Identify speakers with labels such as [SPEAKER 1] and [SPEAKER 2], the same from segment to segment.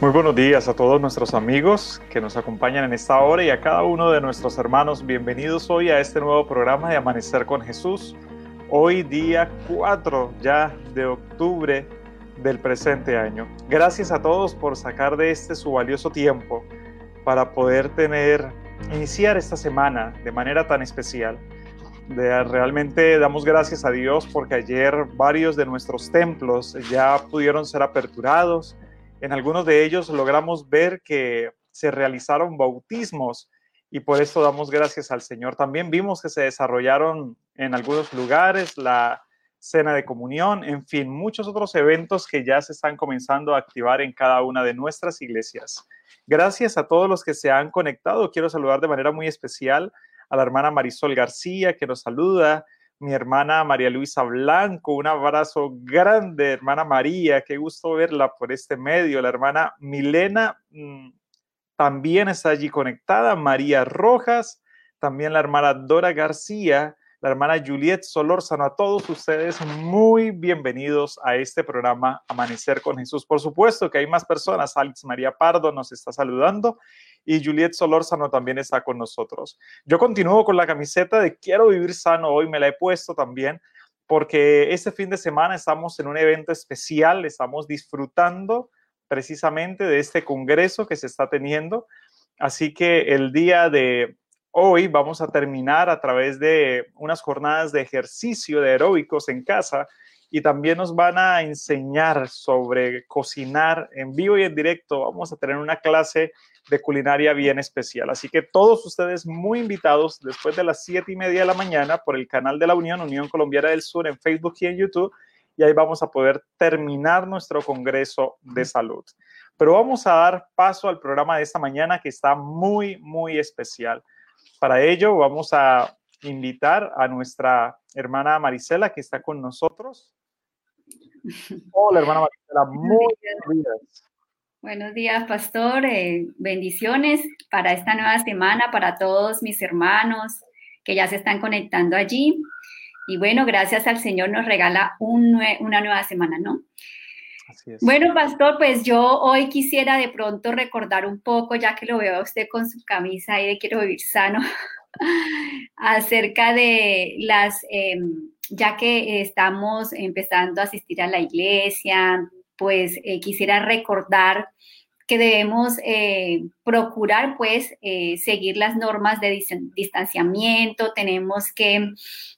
[SPEAKER 1] Muy buenos días a todos nuestros amigos que nos acompañan en esta hora y a cada uno de nuestros hermanos. Bienvenidos hoy a este nuevo programa de Amanecer con Jesús. Hoy día 4 ya de octubre del presente año. Gracias a todos por sacar de este su valioso tiempo para poder tener, iniciar esta semana de manera tan especial. De, realmente damos gracias a Dios porque ayer varios de nuestros templos ya pudieron ser aperturados en algunos de ellos logramos ver que se realizaron bautismos y por eso damos gracias al Señor. También vimos que se desarrollaron en algunos lugares la cena de comunión, en fin, muchos otros eventos que ya se están comenzando a activar en cada una de nuestras iglesias. Gracias a todos los que se han conectado. Quiero saludar de manera muy especial a la hermana Marisol García, que nos saluda, mi hermana María Luisa Blanco, un abrazo grande, hermana María, qué gusto verla por este medio, la hermana Milena mm, también está allí conectada, María Rojas, también la hermana Dora García, la hermana Juliet Solórzano, a todos ustedes muy bienvenidos a este programa Amanecer con Jesús. Por supuesto que hay más personas, Alex María Pardo nos está saludando y Juliet Solórzano también está con nosotros. Yo continúo con la camiseta de Quiero vivir sano, hoy me la he puesto también porque este fin de semana estamos en un evento especial, estamos disfrutando precisamente de este congreso que se está teniendo. Así que el día de Hoy vamos a terminar a través de unas jornadas de ejercicio de aeróbicos en casa y también nos van a enseñar sobre cocinar en vivo y en directo. Vamos a tener una clase de culinaria bien especial. Así que todos ustedes muy invitados después de las siete y media de la mañana por el canal de la Unión, Unión Colombiana del Sur en Facebook y en YouTube. Y ahí vamos a poder terminar nuestro Congreso de Salud. Pero vamos a dar paso al programa de esta mañana que está muy, muy especial. Para ello vamos a invitar a nuestra hermana Marisela que está con nosotros. Hola, hermana Marisela, muy buenos días.
[SPEAKER 2] Buenos días, pastor. Eh, bendiciones para esta nueva semana, para todos mis hermanos que ya se están conectando allí. Y bueno, gracias al Señor nos regala una nueva semana, ¿no? Bueno, pastor, pues yo hoy quisiera de pronto recordar un poco, ya que lo veo a usted con su camisa ahí de Quiero Vivir Sano, acerca de las, em, ya que estamos empezando a asistir a la iglesia, pues eh, quisiera recordar que debemos eh, procurar pues eh, seguir las normas de distanciamiento, tenemos que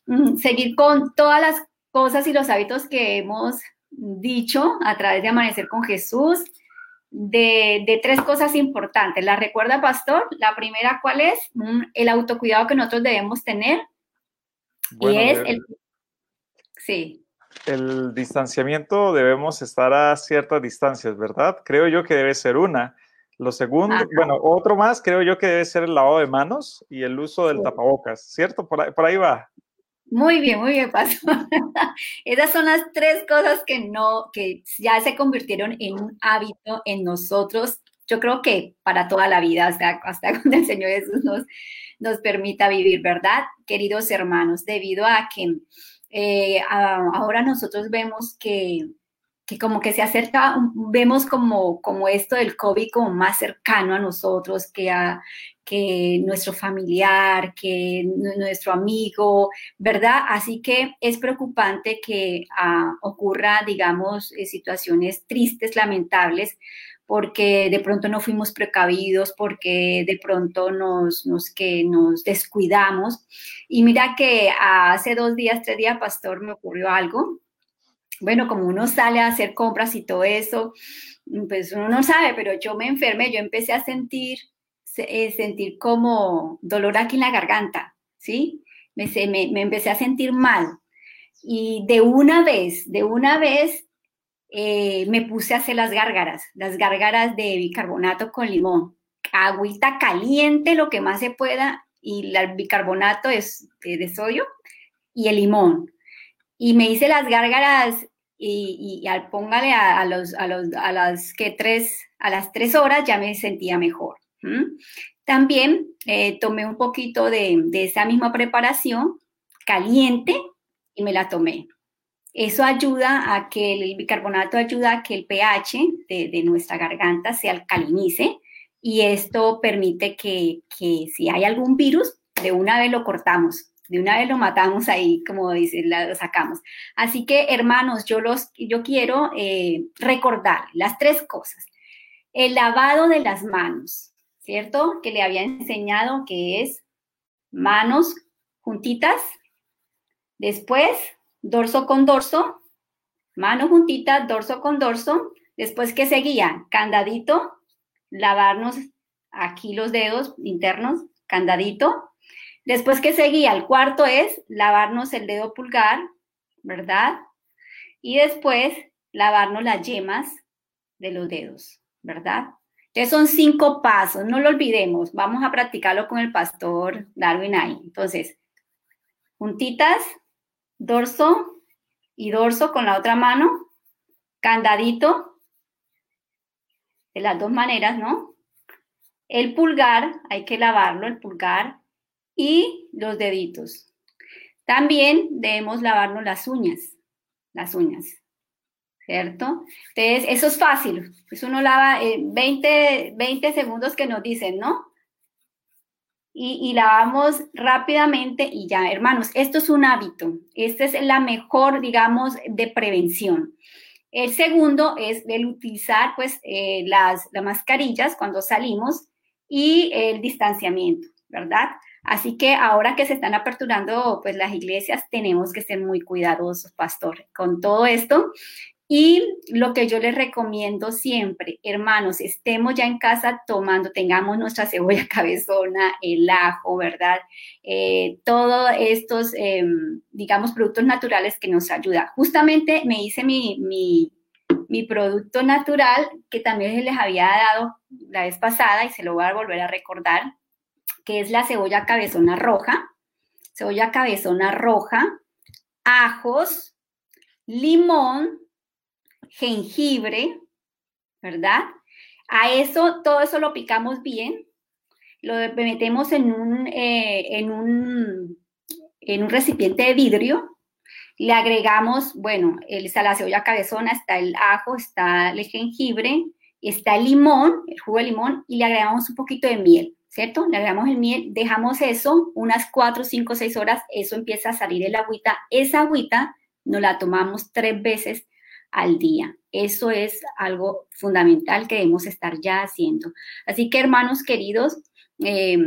[SPEAKER 2] mm, seguir con todas las cosas y los hábitos que hemos dicho a través de Amanecer con Jesús de, tres cosas importantes. ¿La recuerda, pastor? La primera, ¿cuál es? El autocuidado que nosotros debemos tener. y es el... Sí.
[SPEAKER 1] El distanciamiento debemos estar a ciertas distancias, ¿verdad? Creo yo que debe ser una. Lo segundo, bueno, otro más, creo yo que debe ser el lavado de manos y el uso del tapabocas, ¿cierto? por ahí va.
[SPEAKER 2] Muy bien, muy bien, Pastor. Esas son las tres cosas que no, que ya se convirtieron en un hábito en nosotros. Yo creo que para toda la vida, hasta, hasta cuando el Señor Jesús nos, nos permita vivir, ¿verdad? Queridos hermanos, debido a que eh, ahora nosotros vemos que, que, como que se acerca, vemos como, como esto del COVID como más cercano a nosotros, que, a, que nuestro familiar, que nuestro amigo, ¿verdad? Así que es preocupante que ah, ocurra, digamos, eh, situaciones tristes, lamentables, porque de pronto no fuimos precavidos, porque de pronto nos, nos, que nos descuidamos. Y mira que hace dos días, tres días, pastor, me ocurrió algo. Bueno, como uno sale a hacer compras y todo eso, pues uno no sabe, pero yo me enfermé, yo empecé a sentir sentir como dolor aquí en la garganta, ¿sí? Me, me, empecé a sentir mal. Y de una vez, de una vez, eh, me puse a hacer las gárgaras, las gárgaras de bicarbonato con limón. Agüita caliente, lo que más se pueda, y el bicarbonato es de, sodio y el limón. Y me hice las gárgaras y, al póngale a, los, a, los, a las que tres, a las tres horas ya me sentía mejor. También eh, tomé un poquito de, esa misma preparación caliente y me la tomé. Eso ayuda a que el bicarbonato ayuda a que el pH de, nuestra garganta se alcalinice y esto permite que, si hay algún virus, de una vez lo cortamos, de una vez lo matamos ahí, como dice, lo sacamos. Así que, hermanos, yo, los, yo quiero eh, recordar las tres cosas. El lavado de las manos, ¿cierto? Que le había enseñado que es manos juntitas, después dorso con dorso, mano juntita, dorso con dorso. Después que seguía, candadito, lavarnos aquí los dedos internos, candadito. Después que seguía, el cuarto es lavarnos el dedo pulgar, ¿verdad? Y después lavarnos las yemas de los dedos, ¿verdad? Entonces son cinco pasos, no lo olvidemos, vamos a practicarlo con el pastor Darwin ahí. Entonces, juntitas, dorso y dorso con la otra mano, candadito, de las dos maneras, ¿no? El pulgar, hay que lavarlo, el pulgar, y los deditos. También debemos lavarnos las uñas, las uñas, ¿cierto? Entonces, eso es fácil, pues uno lava 20, eh, 20 segundos que nos dicen, ¿no? y, lavamos rápidamente y ya, hermanos, esto es un hábito. Esta es la mejor, digamos, de prevención. El segundo es el utilizar, pues, eh, las, las mascarillas cuando salimos y el distanciamiento, ¿verdad? Así que ahora que se están aperturando pues las iglesias, tenemos que ser muy cuidadosos, pastor, con todo esto. Y lo que yo les recomiendo siempre, hermanos, estemos ya en casa tomando, tengamos nuestra cebolla cabezona, el ajo, ¿verdad? Eh, todos estos, em, digamos, productos naturales que nos ayudan. Justamente me hice mi, mi, mi producto natural que también les había dado la vez pasada y se lo voy a volver a recordar, que es la cebolla cabezona roja. Cebolla cabezona roja, ajos, limón, jengibre, ¿verdad? A eso, todo eso lo picamos bien, lo metemos en un, eh, en un, en un recipiente de vidrio, le agregamos, bueno, está la cebolla cabezona, está el ajo, está el jengibre, está el limón, el jugo de limón, y le agregamos un poquito de miel, ¿cierto? Le agregamos el miel, dejamos eso unas 4, 5, 6 horas, eso empieza a salir el agüita. Esa agüita nos la tomamos tres veces al día. Eso es algo fundamental que debemos estar ya haciendo. Así que, hermanos queridos, eh,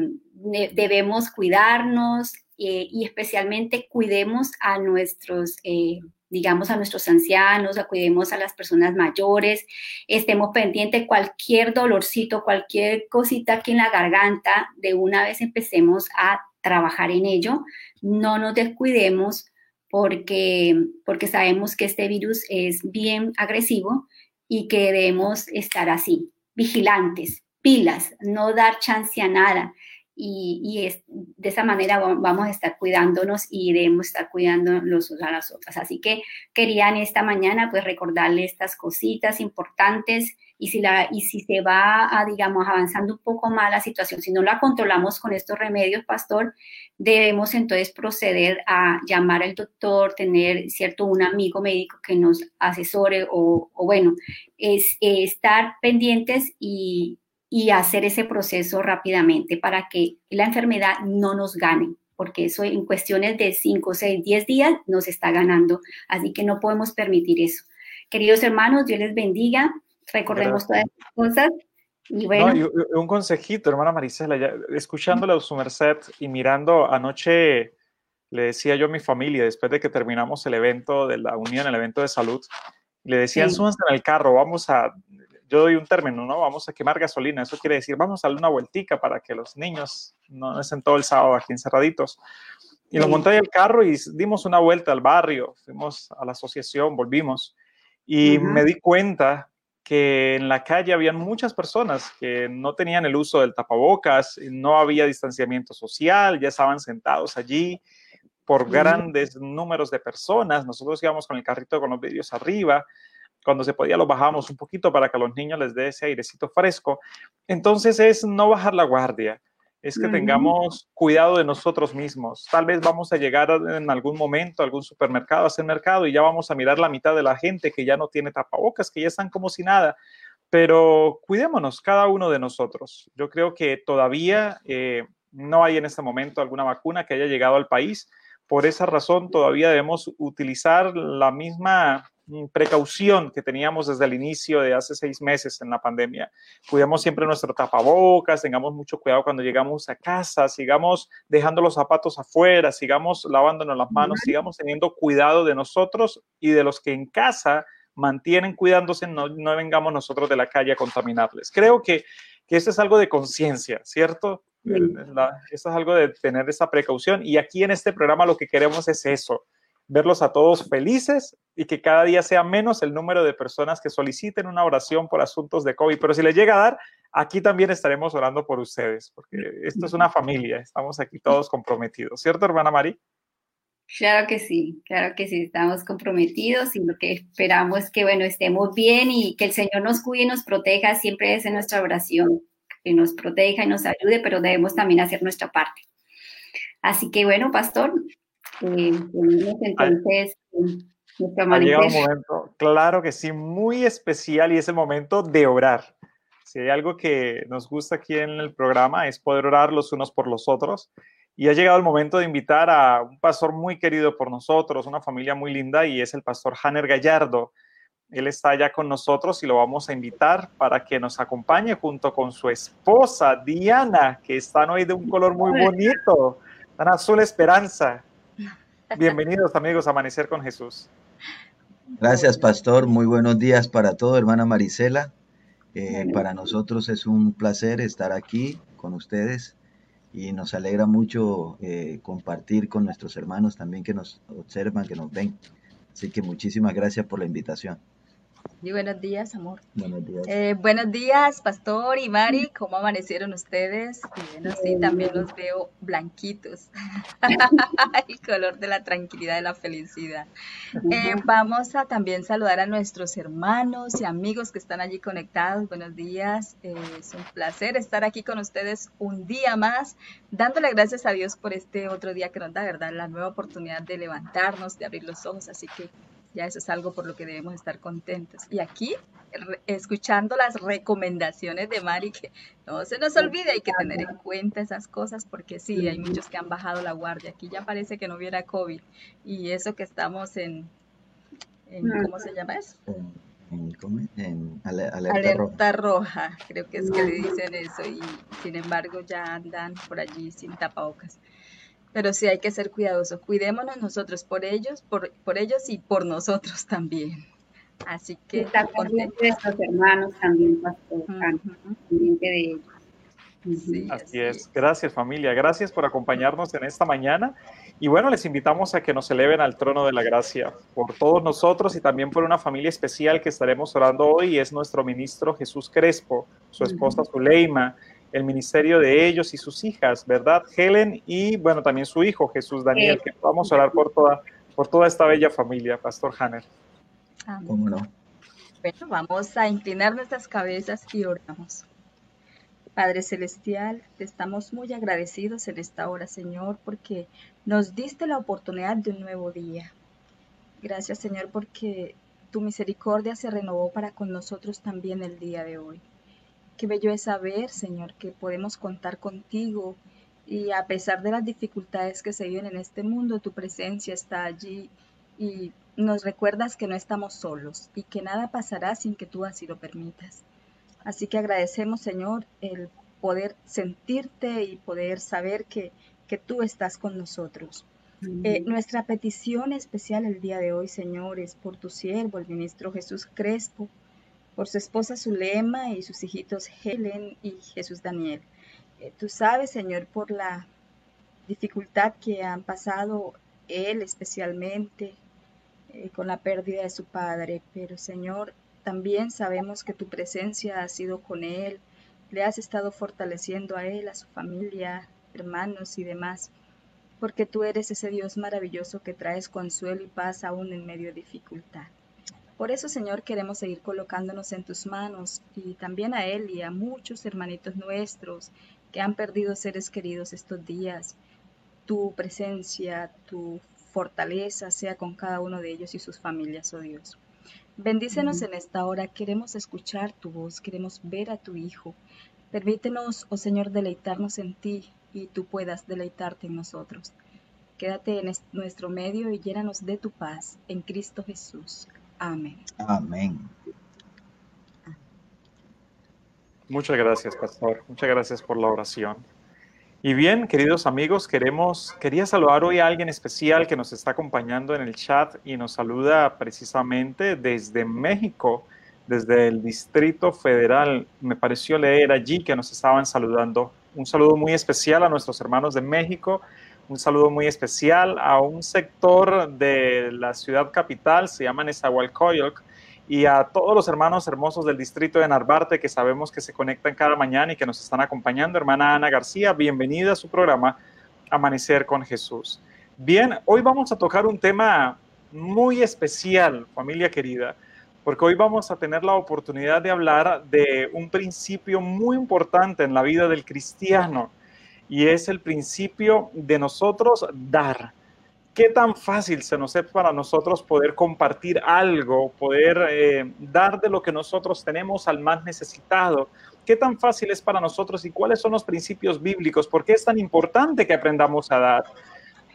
[SPEAKER 2] debemos cuidarnos eh, y especialmente cuidemos a nuestros, eh, digamos, a nuestros ancianos, cuidemos a las personas mayores, estemos pendientes cualquier dolorcito, cualquier cosita aquí en la garganta, de una vez empecemos a trabajar en ello, no nos descuidemos porque, porque sabemos que este virus es bien agresivo y que debemos estar así, vigilantes, pilas, no dar chance a nada. Y, es, de esa manera vamos a estar cuidándonos y debemos estar cuidando los a las otras. Así que quería en esta mañana pues recordarle estas cositas importantes y si, la, y si se va, a, digamos, avanzando un poco más la situación, si no la controlamos con estos remedios, pastor, debemos entonces proceder a llamar al doctor, tener, ¿cierto?, un amigo médico que nos asesore o, bueno, es, estar pendientes y, y hacer ese proceso rápidamente para que la enfermedad no nos gane porque eso en cuestiones de 5, 6, 10 días nos está ganando. Así que no podemos permitir eso. Queridos hermanos, Dios les bendiga recordemos todas estas cosas. Y bueno.
[SPEAKER 1] un consejito, hermana Marisela, ya, escuchándole a su merced y mirando anoche, le decía yo a mi familia, después de que terminamos el evento de la unión, el evento de salud, le decían, sí. súbanse en el carro, vamos a, yo doy un término, ¿no? Vamos a quemar gasolina, eso quiere decir, vamos a darle una vueltica para que los niños no estén todo el sábado aquí encerraditos. Y lo monté el carro y dimos una vuelta al barrio, fuimos a la asociación, volvimos. Y me di cuenta que en la calle habían muchas personas que no tenían el uso del tapabocas, no había distanciamiento social, ya estaban sentados allí por grandes números de personas. Nosotros íbamos con el carrito con los vidrios arriba. Cuando se podía lo bajamos un poquito para que a los niños les dé ese airecito fresco. Entonces es no bajar la guardia, es que tengamos cuidado de nosotros mismos. Tal vez vamos a llegar en algún momento a algún supermercado, a hacer mercado y ya vamos a mirar la mitad de la gente que ya no tiene tapabocas, que ya están como si nada. Pero cuidémonos cada uno de nosotros. Yo creo que todavía eh, no hay en este momento alguna vacuna que haya llegado al país. Por esa razón, todavía debemos utilizar la misma precaución que teníamos desde el inicio de hace seis meses en la pandemia. Cuidemos siempre nuestro tapabocas, tengamos mucho cuidado cuando llegamos a casa, sigamos dejando los zapatos afuera, sigamos lavándonos las manos, sigamos teniendo cuidado de nosotros y de los que en casa mantienen cuidándose, no, no vengamos nosotros de la calle a contaminarles. Creo que, que esto es algo de conciencia, ¿cierto? esto es algo de tener esa precaución y aquí en este programa lo que queremos es eso, verlos a todos felices y que cada día sea menos el número de personas que soliciten una oración por asuntos de COVID. Pero si les llega a dar, aquí también estaremos orando por ustedes, porque esto es una familia, estamos aquí todos comprometidos, ¿cierto, hermana Mari?
[SPEAKER 2] Claro que sí, claro que sí, estamos comprometidos y lo que esperamos es que, bueno, estemos bien y que el Señor nos cuide y nos proteja, siempre es en nuestra oración, que nos proteja y nos ayude, pero debemos también hacer nuestra parte. Así que, bueno, pastor,
[SPEAKER 1] eh, entonces ha llegado un momento, claro que sí, muy especial y es el momento de orar. Si hay algo que nos gusta aquí en el programa es poder orar los unos por los otros. Y ha llegado el momento de invitar a un pastor muy querido por nosotros, una familia muy linda, y es el pastor Hanner Gallardo. Él está allá con nosotros y lo vamos a invitar para que nos acompañe junto con su esposa Diana, que están hoy de un color muy bonito, tan azul esperanza. Bienvenidos amigos a Amanecer con Jesús.
[SPEAKER 3] Gracias, pastor. Muy buenos días para todo, hermana Marisela. Eh, para nosotros es un placer estar aquí con ustedes y nos alegra mucho eh, compartir con nuestros hermanos también que nos observan, que nos ven. Así que muchísimas gracias por la invitación.
[SPEAKER 4] Y buenos días, amor. Buenos días. Eh, buenos días, Pastor y Mari. ¿Cómo amanecieron ustedes? Y bueno, sí, también los veo blanquitos. El color de la tranquilidad, y la felicidad. Eh, vamos a también saludar a nuestros hermanos y amigos que están allí conectados. Buenos días. Eh, es un placer estar aquí con ustedes un día más, dándole gracias a Dios por este otro día que nos da, ¿verdad? La nueva oportunidad de levantarnos, de abrir los ojos. Así que ya eso es algo por lo que debemos estar contentos. Y aquí, escuchando las recomendaciones de Mari, que no se nos olvide, hay que tener en cuenta esas cosas, porque sí, hay muchos que han bajado la guardia. Aquí ya parece que no hubiera COVID. Y eso que estamos en, ¿cómo se llama eso?
[SPEAKER 3] En,
[SPEAKER 4] alerta, roja. creo que es que le dicen eso, y sin embargo ya andan por allí sin tapabocas pero sí hay que ser cuidadosos. Cuidémonos nosotros por ellos, por, por ellos y por nosotros también. Así que
[SPEAKER 2] está de nuestros hermanos también, pastor, de ellos.
[SPEAKER 1] Sí, así es. Gracias familia, gracias por acompañarnos en esta mañana. Y bueno, les invitamos a que nos eleven al trono de la gracia por todos nosotros y también por una familia especial que estaremos orando hoy. Es nuestro ministro Jesús Crespo, su esposa Zuleima, el ministerio de ellos y sus hijas, ¿verdad? Helen y, bueno, también su hijo Jesús Daniel, que vamos a orar por toda, por toda esta bella familia, Pastor Hanner.
[SPEAKER 4] ¿Cómo no? Bueno, vamos a inclinar nuestras cabezas y oramos. Padre Celestial, te estamos muy agradecidos en esta hora, Señor, porque nos diste la oportunidad de un nuevo día. Gracias, Señor, porque tu misericordia se renovó para con nosotros también el día de hoy. Qué bello es saber, Señor, que podemos contar contigo y a pesar de las dificultades que se viven en este mundo, tu presencia está allí y nos recuerdas que no estamos solos y que nada pasará sin que tú así lo permitas. Así que agradecemos, Señor, el poder sentirte y poder saber que, que tú estás con nosotros. Eh, nuestra petición especial el día de hoy, Señor, es por tu siervo, el ministro Jesús Crespo, por su esposa Zulema y sus hijitos Helen y Jesús Daniel. Eh, tú sabes, Señor, por la dificultad que han pasado él especialmente eh, con la pérdida de su padre, pero Señor, también sabemos que tu presencia ha sido con él, le has estado fortaleciendo a él, a su familia, hermanos y demás, porque tú eres ese Dios maravilloso que traes consuelo y paz aún en medio de dificultad. Por eso, Señor, queremos seguir colocándonos en tus manos y también a Él y a muchos hermanitos nuestros que han perdido seres queridos estos días. Tu presencia, tu fortaleza sea con cada uno de ellos y sus familias, oh Dios. Bendícenos en esta hora, queremos escuchar tu voz, queremos ver a tu Hijo. Permítenos, oh Señor, deleitarnos en ti y tú puedas deleitarte en nosotros. Quédate en nuestro medio y llénanos de tu paz en Cristo Jesús. Amén.
[SPEAKER 3] Amén.
[SPEAKER 1] Muchas gracias, pastor. Muchas gracias por la oración. Y bien, queridos amigos, queremos, quería saludar hoy a alguien especial que nos está acompañando en el chat y nos saluda precisamente desde México, desde el Distrito Federal. Me pareció leer allí que nos estaban saludando. Un saludo muy especial a nuestros hermanos de México un saludo muy especial a un sector de la ciudad capital, se llama Nezahualcóyotl, y a todos los hermanos hermosos del distrito de Narvarte que sabemos que se conectan cada mañana y que nos están acompañando. Hermana Ana García, bienvenida a su programa Amanecer con Jesús. Bien, hoy vamos a tocar un tema muy especial, familia querida, porque hoy vamos a tener la oportunidad de hablar de un principio muy importante en la vida del cristiano y es el principio de nosotros dar. ¿Qué tan fácil se nos es para nosotros poder compartir algo, poder eh, dar de lo que nosotros tenemos al más necesitado? ¿Qué tan fácil es para nosotros y cuáles son los principios bíblicos? ¿Por qué es tan importante que aprendamos a dar?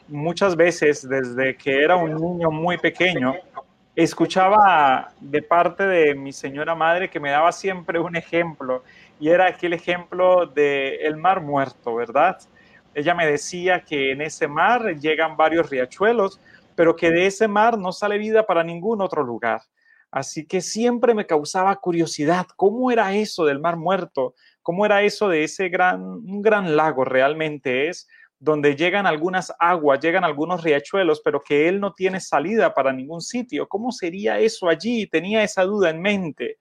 [SPEAKER 1] Muchas veces, desde que era un niño muy pequeño, escuchaba de parte de mi señora madre que me daba siempre un ejemplo y era aquel ejemplo del el mar muerto, ¿verdad? Ella me decía que en ese mar llegan varios riachuelos, pero que de ese mar no sale vida para ningún otro lugar. Así que siempre me causaba curiosidad, ¿cómo era eso del mar muerto? ¿Cómo era eso de ese gran, gran lago realmente es? donde llegan algunas aguas, llegan algunos riachuelos, pero que él no tiene salida para ningún sitio. ¿Cómo sería eso allí? Tenía esa duda en mente.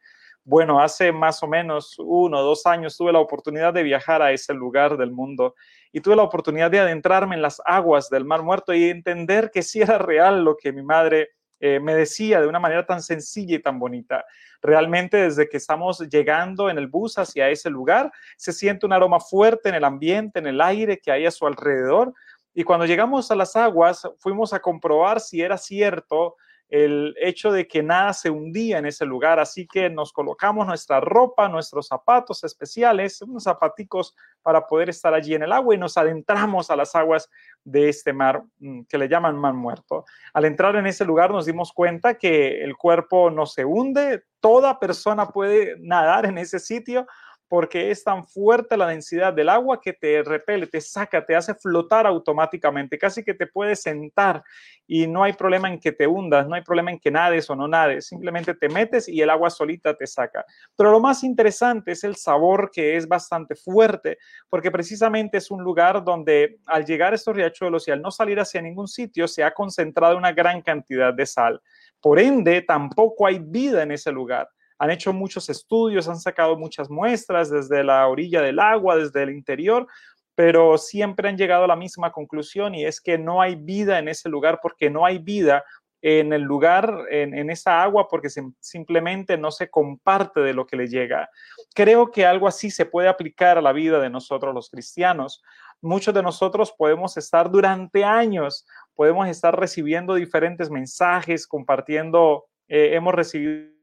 [SPEAKER 1] Bueno, hace más o menos uno o dos años tuve la oportunidad de viajar a ese lugar del mundo y tuve la oportunidad de adentrarme en las aguas del Mar Muerto y entender que sí era real lo que mi madre eh, me decía de una manera tan sencilla y tan bonita. Realmente desde que estamos llegando en el bus hacia ese lugar, se siente un aroma fuerte en el ambiente, en el aire que hay a su alrededor. Y cuando llegamos a las aguas, fuimos a comprobar si era cierto el hecho de que nada se hundía en ese lugar, así que nos colocamos nuestra ropa, nuestros zapatos especiales, unos zapaticos para poder estar allí en el agua y nos adentramos a las aguas de este mar mm, que le llaman mar muerto. Al entrar en ese lugar nos dimos cuenta que el cuerpo no se hunde, toda persona puede nadar en ese sitio, porque es tan fuerte la densidad del agua que te repele, te saca, te hace flotar automáticamente, casi que te puedes sentar y no hay problema en que te hundas, no hay problema en que nades o no nades, simplemente te metes y el agua solita te saca. Pero lo más interesante es el sabor que es bastante fuerte, porque precisamente es un lugar donde al llegar a estos riachuelos y al no salir hacia ningún sitio, se ha concentrado una gran cantidad de sal. Por ende, tampoco hay vida en ese lugar han hecho muchos estudios, han sacado muchas muestras desde la orilla del agua, desde el interior, pero siempre han llegado a la misma conclusión y es que no hay vida en ese lugar porque no hay vida en el lugar, en, esa agua, porque simplemente no se comparte de lo que le llega. Creo que algo así se puede aplicar a la vida de nosotros los cristianos. Muchos de nosotros podemos estar durante años, podemos estar recibiendo diferentes mensajes, compartiendo, eh, hemos recibido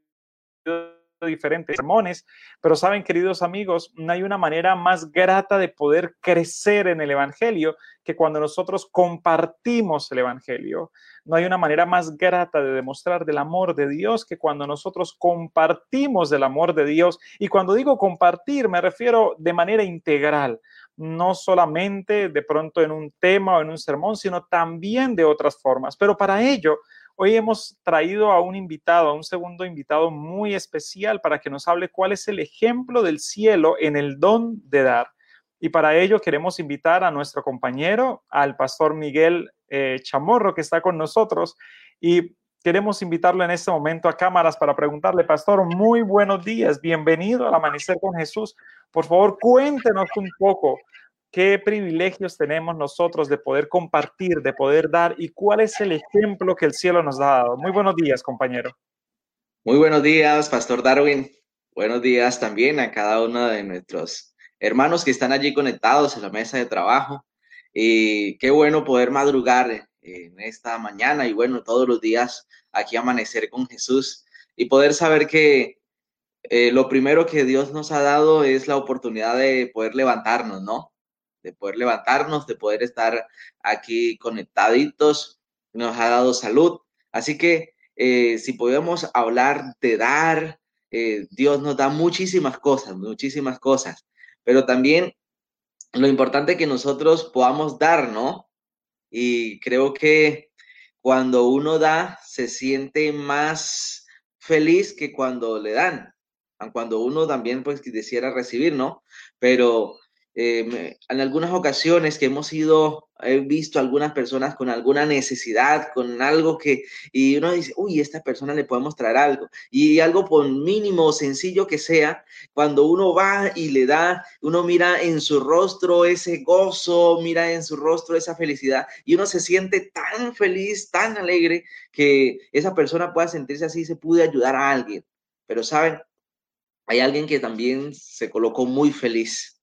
[SPEAKER 1] diferentes sermones, pero saben, queridos amigos, no hay una manera más grata de poder crecer en el Evangelio que cuando nosotros compartimos el Evangelio. No hay una manera más grata de demostrar del amor de Dios que cuando nosotros compartimos del amor de Dios. Y cuando digo compartir, me refiero de manera integral, no solamente de pronto en un tema o en un sermón, sino también de otras formas. Pero para ello, Hoy hemos traído a un invitado, a un segundo invitado muy especial para que nos hable cuál es el ejemplo del cielo en el don de dar. Y para ello queremos invitar a nuestro compañero, al pastor Miguel eh, Chamorro, que está con nosotros. Y queremos invitarlo en este momento a cámaras para preguntarle, pastor, muy buenos días, bienvenido al Amanecer con Jesús. Por favor, cuéntenos un poco qué privilegios tenemos nosotros de poder compartir, de poder dar y cuál es el ejemplo que el cielo nos ha dado. Muy buenos días, compañero.
[SPEAKER 5] Muy buenos días, Pastor Darwin. Buenos días también a cada uno de nuestros hermanos que están allí conectados en la mesa de trabajo. Y qué bueno poder madrugar en esta mañana y bueno, todos los días aquí amanecer con Jesús y poder saber que eh, lo primero que Dios nos ha dado es la oportunidad de poder levantarnos, ¿no? De poder levantarnos, de poder estar aquí conectaditos, nos ha dado salud. Así que eh, si podemos hablar de dar, eh, Dios nos da muchísimas cosas, muchísimas cosas, pero también lo importante es que nosotros podamos dar, ¿no? Y creo que cuando uno da, se siente más feliz que cuando le dan cuando uno también pues quisiera recibir, ¿no? Pero eh, en algunas ocasiones que hemos ido, he visto algunas personas con alguna necesidad, con algo que, y uno dice, uy, esta persona le podemos traer algo. Y algo por mínimo sencillo que sea, cuando uno va y le da, uno mira en su rostro ese gozo, mira en su rostro esa felicidad, y uno se siente tan feliz, tan alegre, que esa persona pueda sentirse así, se pude ayudar a alguien. Pero saben, hay alguien que también se colocó muy feliz,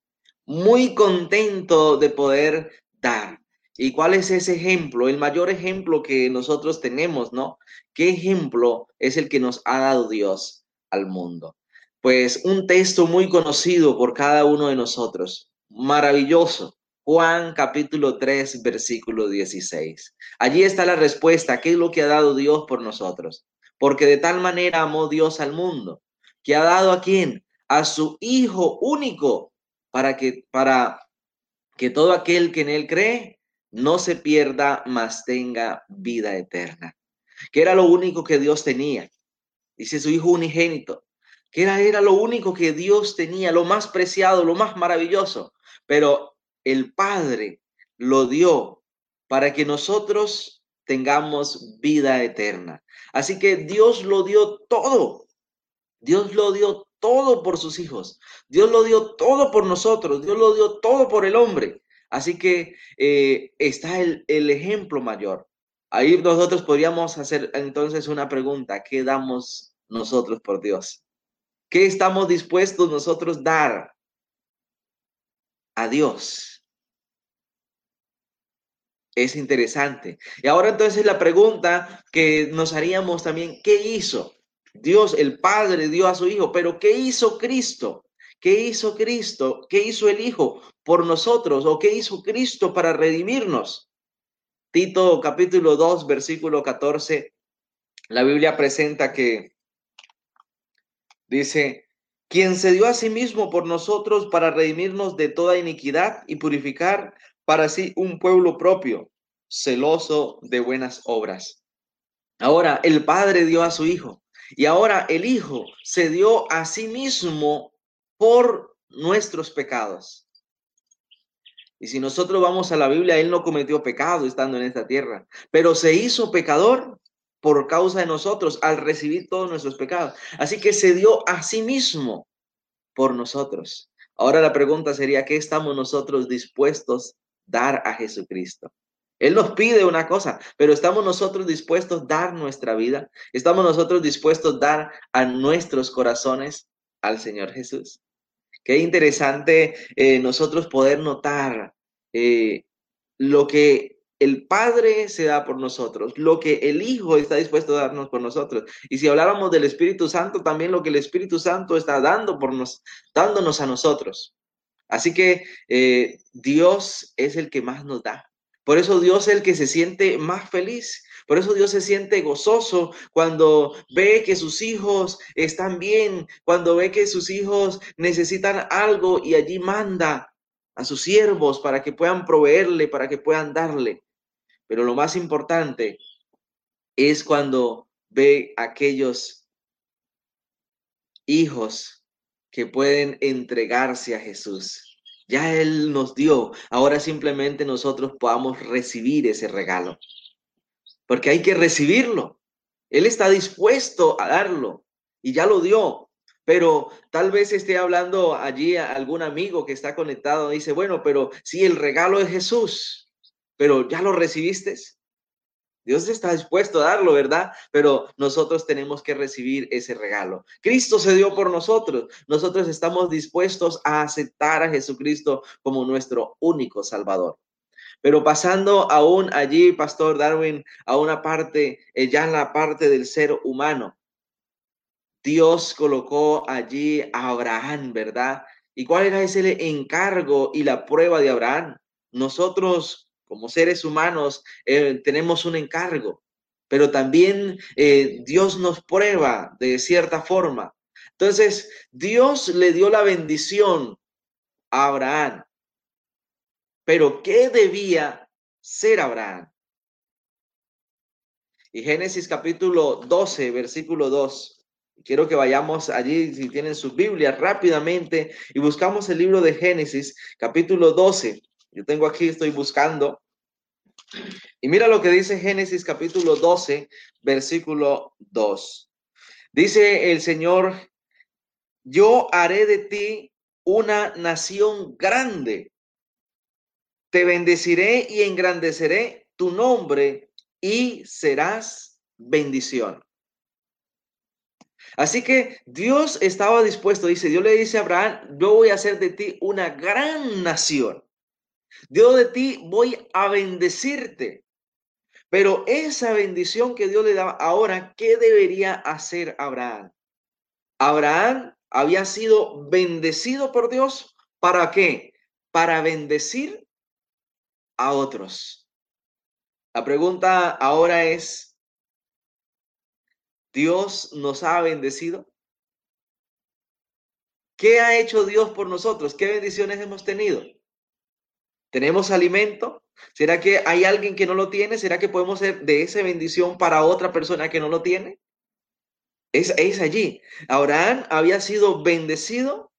[SPEAKER 5] muy contento de poder dar. ¿Y cuál es ese ejemplo? El mayor ejemplo que nosotros tenemos, ¿no? ¿Qué ejemplo es el que nos ha dado Dios al mundo? Pues un texto muy conocido por cada uno de nosotros, maravilloso. Juan capítulo 3, versículo 16. Allí está la respuesta, ¿qué es lo que ha dado Dios por nosotros? Porque de tal manera amó Dios al mundo que ha dado a quién? A su Hijo único, para que, para que todo aquel que en él cree no se pierda, mas tenga vida eterna. Que era lo único que Dios tenía. Dice su Hijo unigénito. Que era, era lo único que Dios tenía, lo más preciado, lo más maravilloso. Pero el Padre lo dio para que nosotros tengamos vida eterna. Así que Dios lo dio todo Dios lo dio todo por sus hijos. Dios lo dio todo por nosotros. Dios lo dio todo por el hombre. Así que eh, está el, el ejemplo mayor. Ahí nosotros podríamos hacer entonces una pregunta. ¿Qué damos nosotros por Dios? ¿Qué estamos dispuestos nosotros dar a Dios? Es interesante. Y ahora entonces la pregunta que nos haríamos también, ¿qué hizo? Dios, el Padre, dio a su Hijo, pero ¿qué hizo Cristo? ¿Qué hizo Cristo? ¿Qué hizo el Hijo por nosotros? ¿O qué hizo Cristo para redimirnos? Tito capítulo 2, versículo 14, la Biblia presenta que dice, quien se dio a sí mismo por nosotros para redimirnos de toda iniquidad y purificar para sí un pueblo propio, celoso de buenas obras. Ahora, el Padre dio a su Hijo y ahora el Hijo se dio a sí mismo por nuestros pecados. Y si nosotros vamos a la Biblia, Él no cometió pecado estando en esta tierra, pero se hizo pecador por causa de nosotros al recibir todos nuestros pecados. Así que se dio a sí mismo por nosotros. Ahora la pregunta sería, ¿qué estamos nosotros dispuestos a dar a Jesucristo? Él nos pide una cosa, pero ¿estamos nosotros dispuestos a dar nuestra vida? ¿Estamos nosotros dispuestos a dar a nuestros corazones al Señor Jesús? Qué interesante eh, nosotros poder notar eh, lo que el Padre se da por nosotros, lo que el Hijo está dispuesto a darnos por nosotros. Y si habláramos del Espíritu Santo, también lo que el Espíritu Santo está dando por nos, dándonos a nosotros. Así que eh, Dios es el que más nos da. Por eso Dios es el que se siente más feliz. Por eso Dios se siente gozoso cuando ve que sus hijos están bien, cuando ve que sus hijos necesitan algo y allí manda a sus siervos para que puedan proveerle, para que puedan darle. Pero lo más importante es cuando ve aquellos hijos que pueden entregarse a Jesús ya Él nos dio. Ahora simplemente nosotros podamos recibir ese regalo. Porque hay que recibirlo. Él está dispuesto a darlo y ya lo dio. Pero tal vez esté hablando allí a algún amigo que está conectado. Dice, bueno, pero si el regalo es Jesús, pero ya lo recibiste. Dios está dispuesto a darlo, ¿verdad? Pero nosotros tenemos que recibir ese regalo. Cristo se dio por nosotros. Nosotros estamos dispuestos a aceptar a Jesucristo como nuestro único Salvador. Pero pasando aún allí, Pastor Darwin, a una parte, eh, ya en la parte del ser humano, Dios colocó allí a Abraham, ¿verdad? ¿Y cuál era ese encargo y la prueba de Abraham? Nosotros como seres humanos eh, tenemos un encargo, pero también eh, Dios nos prueba de cierta forma. Entonces, Dios le dio la bendición a Abraham, pero ¿qué debía ser Abraham? Y Génesis capítulo 12, versículo 2. Quiero que vayamos allí, si tienen sus Biblias, rápidamente y buscamos el libro de Génesis, capítulo 12. Yo tengo aquí, estoy buscando. Y mira lo que dice Génesis capítulo 12, versículo 2. Dice el Señor, yo haré de ti una nación grande. Te bendeciré y engrandeceré tu nombre y serás bendición. Así que Dios estaba dispuesto, dice, Dios le dice a Abraham, yo voy a hacer de ti una gran nación. Dios de ti voy a bendecirte. Pero esa bendición que Dios le da ahora, ¿qué debería hacer Abraham? Abraham había sido bendecido por Dios. ¿Para qué? Para bendecir a otros. La pregunta ahora es, ¿Dios nos ha bendecido? ¿Qué ha hecho Dios por nosotros? ¿Qué bendiciones hemos tenido? ¿Tenemos alimento? ¿Será que hay alguien que no lo tiene? ¿Será que podemos ser de esa bendición para otra persona que no lo tiene? Es, allí. Abraham había sido bendecido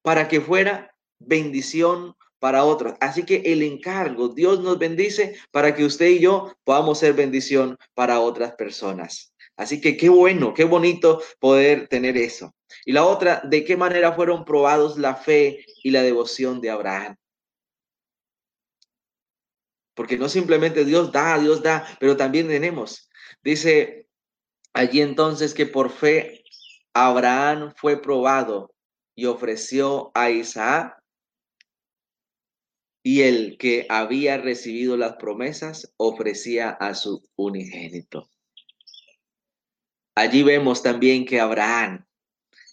[SPEAKER 5] para que fuera bendición para otros. Así que el encargo, Dios nos bendice para que usted y yo podamos ser bendición para otras personas. Así que qué bueno, qué bonito poder tener eso. Y la otra, ¿de qué manera fueron probados la fe y la devoción de Abraham? Porque no simplemente Dios da, Dios da, pero también tenemos. Dice allí entonces que por fe Abraham fue probado y ofreció a Isaac y el que había recibido las promesas ofrecía a su unigénito. Allí vemos también que Abraham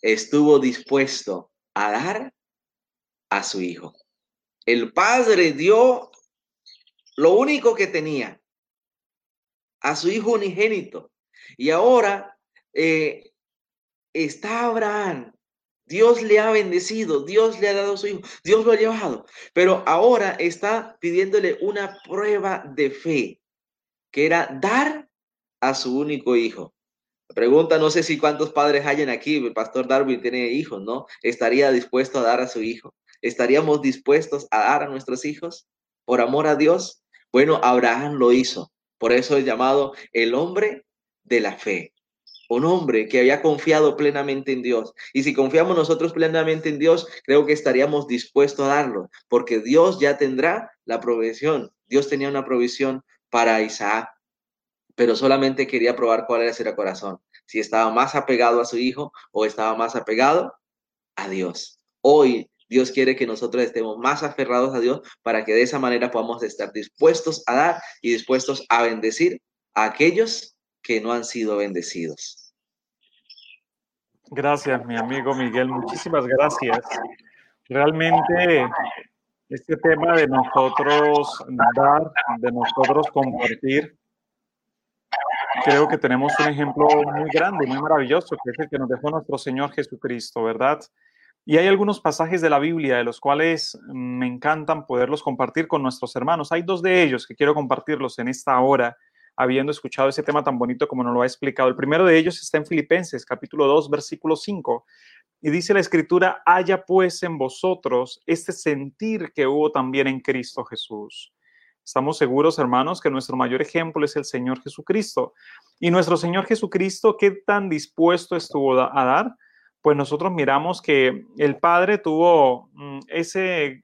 [SPEAKER 5] estuvo dispuesto a dar a su hijo. El padre dio lo único que tenía, a su hijo unigénito. Y ahora eh, está Abraham. Dios le ha bendecido, Dios le ha dado su hijo, Dios lo ha llevado, pero ahora está pidiéndole una prueba de fe, que era dar a su único hijo. Pregunta, no sé si cuántos padres hayan aquí, el pastor Darwin tiene hijos, ¿no? ¿Estaría dispuesto a dar a su hijo? ¿Estaríamos dispuestos a dar a nuestros hijos por amor a Dios? Bueno, Abraham lo hizo. Por eso es llamado el hombre de la fe. Un hombre que había confiado plenamente en Dios. Y si confiamos nosotros plenamente en Dios, creo que estaríamos dispuestos a darlo, porque Dios ya tendrá la provisión. Dios tenía una provisión para Isaac, pero solamente quería probar cuál era su corazón. Si estaba más apegado a su hijo o estaba más apegado a Dios. Hoy Dios quiere que nosotros estemos más aferrados a Dios para que de esa manera podamos estar dispuestos a dar y dispuestos a bendecir a aquellos que no han sido bendecidos.
[SPEAKER 1] Gracias, mi amigo Miguel. Muchísimas gracias. Realmente este tema de nosotros dar, de nosotros compartir, creo que tenemos un ejemplo muy grande, muy maravilloso, que es el que nos dejó nuestro Señor Jesucristo, ¿verdad? Y hay algunos pasajes de la Biblia de los cuales me encantan poderlos compartir con nuestros hermanos. Hay dos de ellos que quiero compartirlos en esta hora, habiendo escuchado ese tema tan bonito como nos lo ha explicado. El primero de ellos está en Filipenses, capítulo 2, versículo 5. Y dice la escritura, haya pues en vosotros este sentir que hubo también en Cristo Jesús. Estamos seguros, hermanos, que nuestro mayor ejemplo es el Señor Jesucristo. Y nuestro Señor Jesucristo, ¿qué tan dispuesto estuvo a dar? Pues nosotros miramos que el Padre tuvo mm, ese,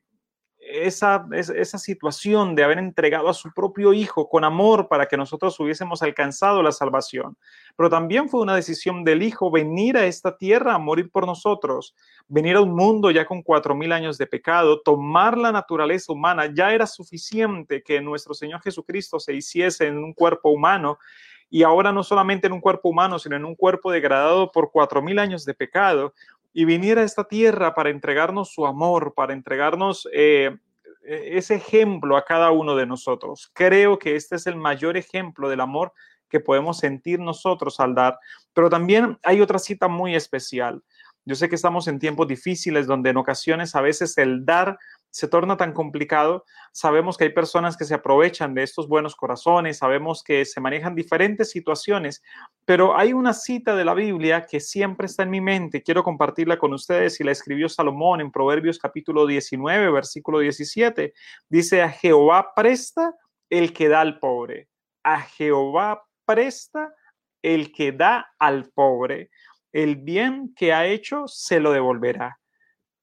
[SPEAKER 1] esa, esa situación de haber entregado a su propio Hijo con amor para que nosotros hubiésemos alcanzado la salvación. Pero también fue una decisión del Hijo venir a esta tierra a morir por nosotros, venir a un mundo ya con cuatro mil años de pecado, tomar la naturaleza humana. Ya era suficiente que nuestro Señor Jesucristo se hiciese en un cuerpo humano y ahora no solamente en un cuerpo humano, sino en un cuerpo degradado por cuatro mil años de pecado, y viniera a esta tierra para entregarnos su amor, para entregarnos eh, e-, ese ejemplo a cada uno de nosotros. Creo que este es el mayor ejemplo del amor que podemos sentir nosotros al dar, pero también hay otra cita muy especial. Yo sé que estamos en tiempos difíciles donde en ocasiones a veces el dar se torna tan complicado. Sabemos que hay personas que se aprovechan de estos buenos corazones, sabemos que se manejan diferentes situaciones, pero hay una cita de la Biblia que siempre está en mi mente. Quiero compartirla con ustedes y la escribió Salomón en Proverbios capítulo 19, versículo 17. Dice, a Jehová presta el que da al pobre. A Jehová presta el que da al pobre. El bien que ha hecho se lo devolverá.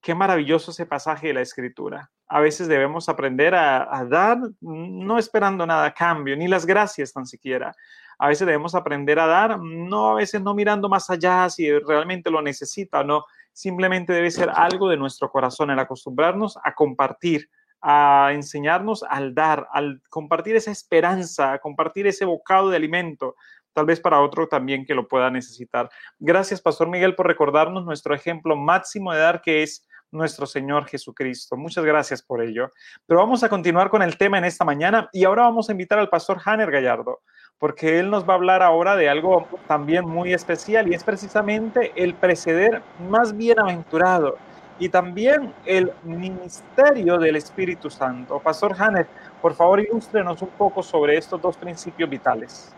[SPEAKER 1] Qué maravilloso ese pasaje de la escritura. A veces debemos aprender a, dar no esperando nada a cambio, ni las gracias tan siquiera. A veces debemos aprender a dar, no a veces no mirando más allá si realmente lo necesita o no. Simplemente debe ser algo de nuestro corazón, el acostumbrarnos a compartir, a enseñarnos al dar, al compartir esa esperanza, a compartir ese bocado de alimento, tal vez para otro también que lo pueda necesitar. Gracias, Pastor Miguel, por recordarnos nuestro ejemplo máximo de dar, que es nuestro Señor Jesucristo. Muchas gracias por ello. Pero vamos a continuar con el tema en esta mañana y ahora vamos a invitar al pastor Hanner Gallardo, porque él nos va a hablar ahora de algo también muy especial y es precisamente el preceder más bienaventurado y también el ministerio del Espíritu Santo. Pastor Hanner, por favor, ilústrenos un poco sobre estos dos principios vitales.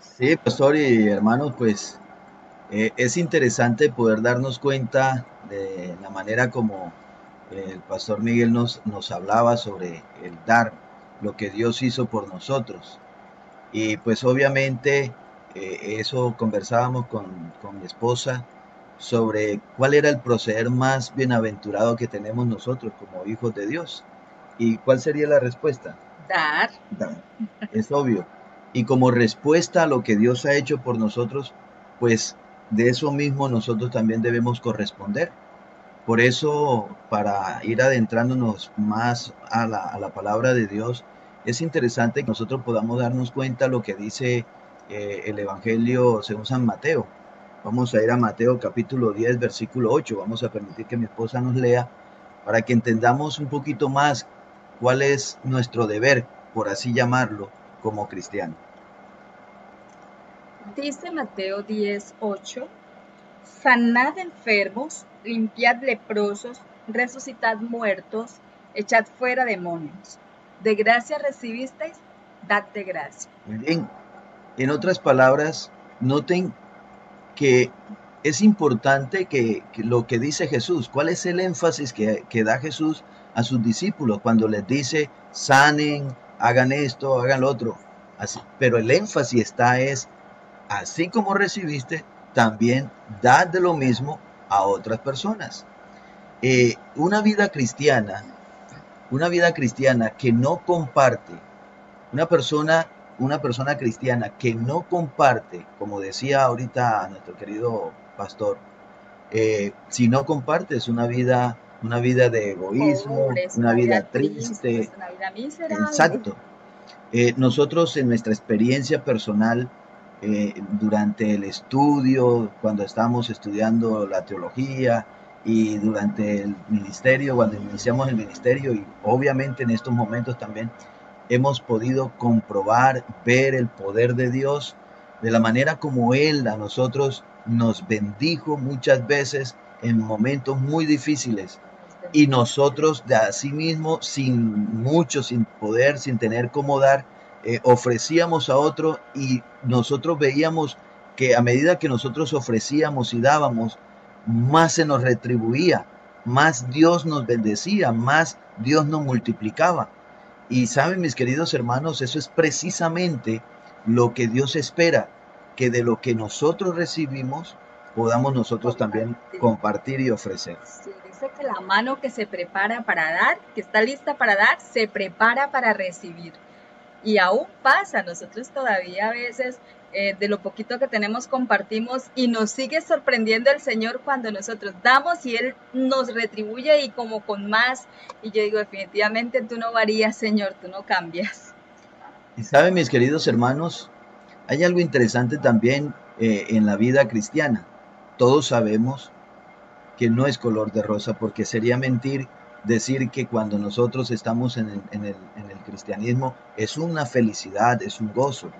[SPEAKER 3] Sí, pastor y hermanos, pues eh, es interesante poder darnos cuenta de la manera como el pastor Miguel nos, nos hablaba sobre el dar, lo que Dios hizo por nosotros. Y pues obviamente eh, eso conversábamos con, con, mi esposa sobre cuál era el proceder más bienaventurado que tenemos nosotros como hijos de Dios. ¿Y cuál sería la respuesta?
[SPEAKER 4] Dar.
[SPEAKER 3] Dar. Es obvio. Y como respuesta a lo que Dios ha hecho por nosotros, pues de eso mismo nosotros también debemos corresponder. Por eso, para ir adentrándonos más a la, palabra de Dios, es interesante que nosotros podamos darnos cuenta lo que dice eh, el Evangelio según San Mateo. Vamos a ir a Mateo capítulo 10, versículo 8. Vamos a permitir que mi esposa nos lea para que entendamos un poquito más cuál es nuestro deber, por así llamarlo, como cristiano.
[SPEAKER 4] Dice Mateo 10, 8, sanad enfermos, limpiad leprosos, resucitad muertos, echad fuera demonios. De gracia recibisteis, dad de gracia.
[SPEAKER 3] Muy bien. En otras palabras, noten que es importante que, lo que dice Jesús, cuál es el énfasis que, que da Jesús a sus discípulos cuando les dice, sanen, hagan esto, hagan lo otro. Así, pero el énfasis está es así como recibiste, también dad de lo mismo a otras personas. Eh, una vida cristiana, una vida cristiana que no comparte, una persona, una persona cristiana que no comparte, como decía ahorita nuestro querido pastor, eh, si no compartes una vida, una vida de egoísmo, una, vida, triste, una vida miserable. Exacto. Eh, nosotros en nuestra experiencia personal eh, durante el estudio, cuando estamos estudiando la teología y durante el ministerio, cuando iniciamos el ministerio y obviamente en estos momentos también hemos podido comprobar, ver el poder de Dios de la manera como Él a nosotros nos bendijo muchas veces en momentos muy difíciles. Y nosotros de sí mismo sin mucho, sin poder, sin tener cómo dar, eh, ofrecíamos a otro y nosotros veíamos que a medida que nosotros ofrecíamos y dábamos, más se nos retribuía, más Dios nos bendecía, más Dios nos multiplicaba. Y saben, mis queridos hermanos, eso es precisamente lo que Dios espera, que de lo que nosotros recibimos podamos nosotros también compartir y ofrecer.
[SPEAKER 4] Dice que la mano que se prepara para dar, que está lista para dar, se prepara para recibir. Y aún pasa, nosotros todavía a veces eh, de lo poquito que tenemos compartimos y nos sigue sorprendiendo el Señor cuando nosotros damos y Él nos retribuye y como con más. Y yo digo, definitivamente tú no varías, Señor, tú no cambias.
[SPEAKER 3] Y saben, mis queridos hermanos, hay algo interesante también eh, en la vida cristiana. Todos sabemos que no es color de rosa, porque sería mentir decir que cuando nosotros estamos en el, cristianismo es una felicidad, es un gozo.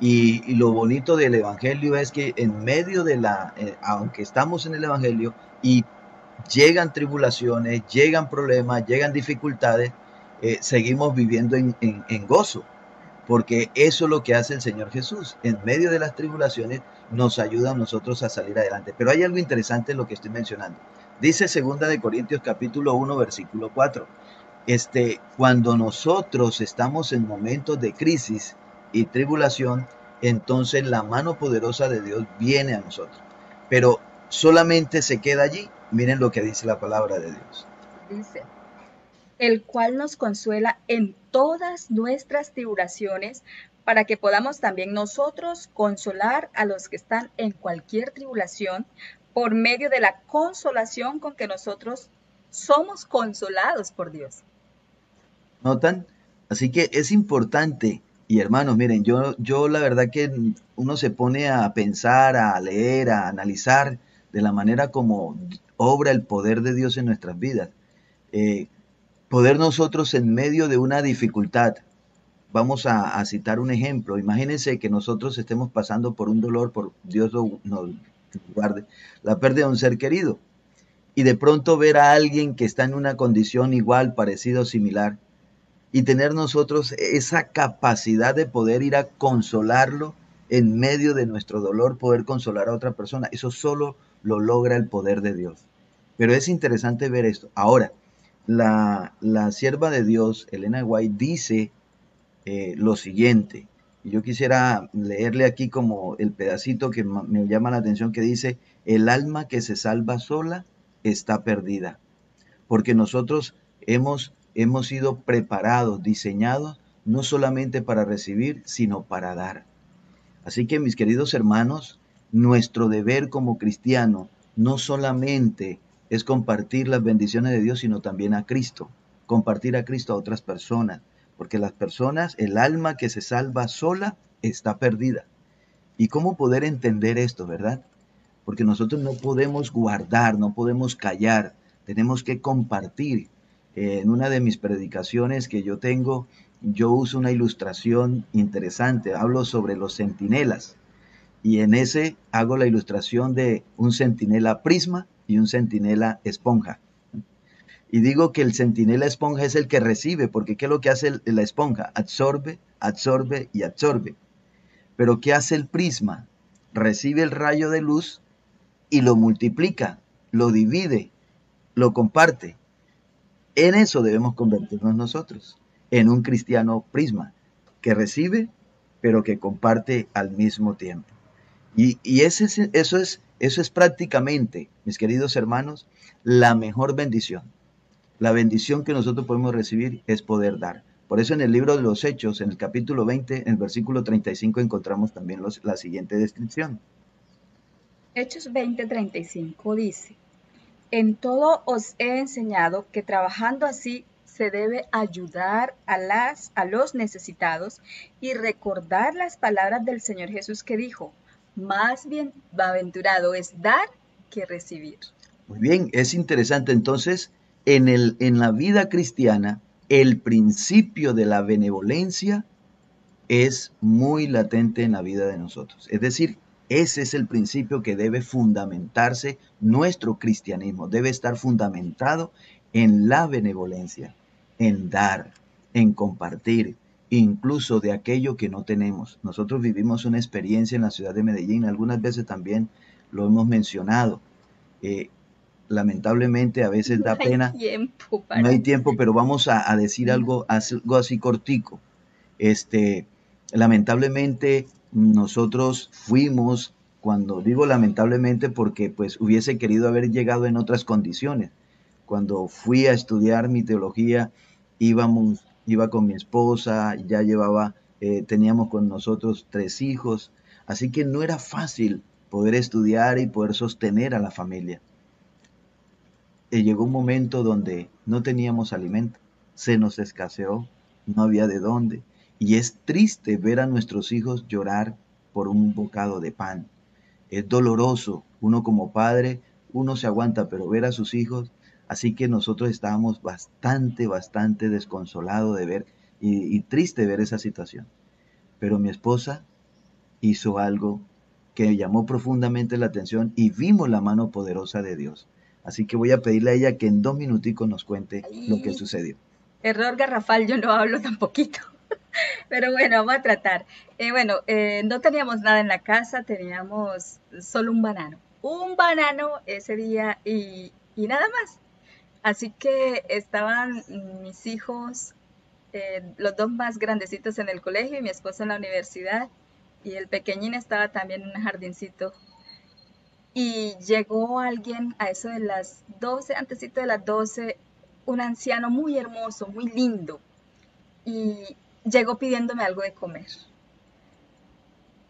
[SPEAKER 3] Y, lo bonito del Evangelio es que en medio de la, eh, aunque estamos en el Evangelio y llegan tribulaciones, llegan problemas, llegan dificultades, eh, seguimos viviendo en, en gozo porque eso es lo que hace el Señor Jesús. En medio de las tribulaciones nos ayuda a nosotros a salir adelante. Pero hay algo interesante en lo que estoy mencionando. Dice segunda de Corintios capítulo 1 versículo 4. Este, cuando nosotros estamos en momentos de crisis y tribulación, entonces la mano poderosa de Dios viene a nosotros. Pero solamente se queda allí. Miren lo que dice la palabra de Dios.
[SPEAKER 4] Dice, el cual nos consuela en todas nuestras tribulaciones, para que podamos también nosotros consolar a los que están en cualquier tribulación por medio de la consolación con que nosotros somos consolados por Dios.
[SPEAKER 3] ¿Notan? Así que es importante, y hermanos, miren, yo, yo la verdad que uno se pone a pensar, a leer, a analizar de la manera como obra el poder de Dios en nuestras vidas. Eh, poder nosotros en medio de una dificultad, vamos a, citar un ejemplo, imagínense que nosotros estemos pasando por un dolor, por Dios nos la pérdida de un ser querido, y de pronto ver a alguien que está en una condición igual, parecida o similar, y tener nosotros esa capacidad de poder ir a consolarlo en medio de nuestro dolor, poder consolar a otra persona, eso solo lo logra el poder de Dios. Pero es interesante ver esto. Ahora, la, sierva de Dios, Elena White, dice eh, lo siguiente. Yo quisiera leerle aquí como el pedacito que me llama la atención que dice, el alma que se salva sola está perdida, porque nosotros hemos, hemos sido preparados, diseñados, no solamente para recibir, sino para dar. Así que mis queridos hermanos, nuestro deber como cristiano no solamente es compartir las bendiciones de Dios, sino también a Cristo, compartir a Cristo a otras personas, porque las personas, el alma que se salva sola, está perdida. ¿Y cómo poder entender esto, verdad? Porque nosotros no podemos guardar, no podemos callar, tenemos que compartir. en una de mis predicaciones que yo tengo, yo uso una ilustración interesante, hablo sobre los centinelas. Y en ese hago la ilustración de un centinela prisma y un centinela esponja. Y digo que el centinela esponja es el que recibe, porque ¿qué es lo que hace la esponja? Absorbe, absorbe y absorbe. Pero ¿qué hace el prisma? Recibe el rayo de luz y lo multiplica, lo divide, lo comparte. En eso debemos convertirnos nosotros, en un cristiano prisma, que recibe, pero que comparte al mismo tiempo. Y, ese, eso es eso es prácticamente, mis queridos hermanos, la mejor bendición. La bendición que nosotros podemos recibir es poder dar. Por eso en el libro de los Hechos, en el capítulo 20, en el versículo 35, encontramos también la siguiente descripción.
[SPEAKER 4] Hechos 20, 35 dice, en todo os he enseñado que trabajando así se debe ayudar a, las, a los necesitados y recordar las palabras del Señor Jesús que dijo, más bien aventurado es dar que recibir.
[SPEAKER 3] Muy bien, es interesante. Entonces, en, el, en la vida cristiana, el principio de la benevolencia es muy latente en la vida de nosotros. Es decir, ese es el principio que debe fundamentarse nuestro cristianismo, debe estar fundamentado en la benevolencia, en dar, en compartir, incluso de aquello que no tenemos. Nosotros vivimos una experiencia en la ciudad de Medellín, algunas veces también lo hemos mencionado. Eh, lamentablemente a veces da pena. No hay tiempo, pero vamos a, decir algo, algo así cortico. Este, lamentablemente nosotros fuimos, cuando digo lamentablemente porque pues hubiese querido haber llegado en otras condiciones, cuando fui a estudiar mi teología, íbamos, iba con mi esposa, ya llevaba, eh, teníamos con nosotros tres hijos, así que no era fácil poder estudiar y poder sostener a la familia. Llegó un momento donde no teníamos alimento, se nos escaseó, no había de dónde. Y es triste ver a nuestros hijos llorar por un bocado de pan. Es doloroso. Uno como padre, uno se aguanta, pero ver a sus hijos. Así que nosotros estábamos bastante, bastante desconsolados de ver y, y triste ver esa situación. Pero mi esposa hizo algo que llamó profundamente la atención y vimos la mano poderosa de Dios. Así que voy a pedirle a ella que en dos minuticos nos cuente lo que sucedió.
[SPEAKER 4] Error garrafal, yo no hablo tan poquito. Pero bueno, vamos a tratar. Eh, bueno, eh, no teníamos nada en la casa, teníamos solo un banano. Un banano ese día y, y nada más. Así que estaban mis hijos, eh, los dos más grandecitos en el colegio y mi esposo en la universidad. Y el pequeñín estaba también en un jardincito. Y llegó alguien a eso de las 12, antesito de las 12, un anciano muy hermoso, muy lindo. Y llegó pidiéndome algo de comer.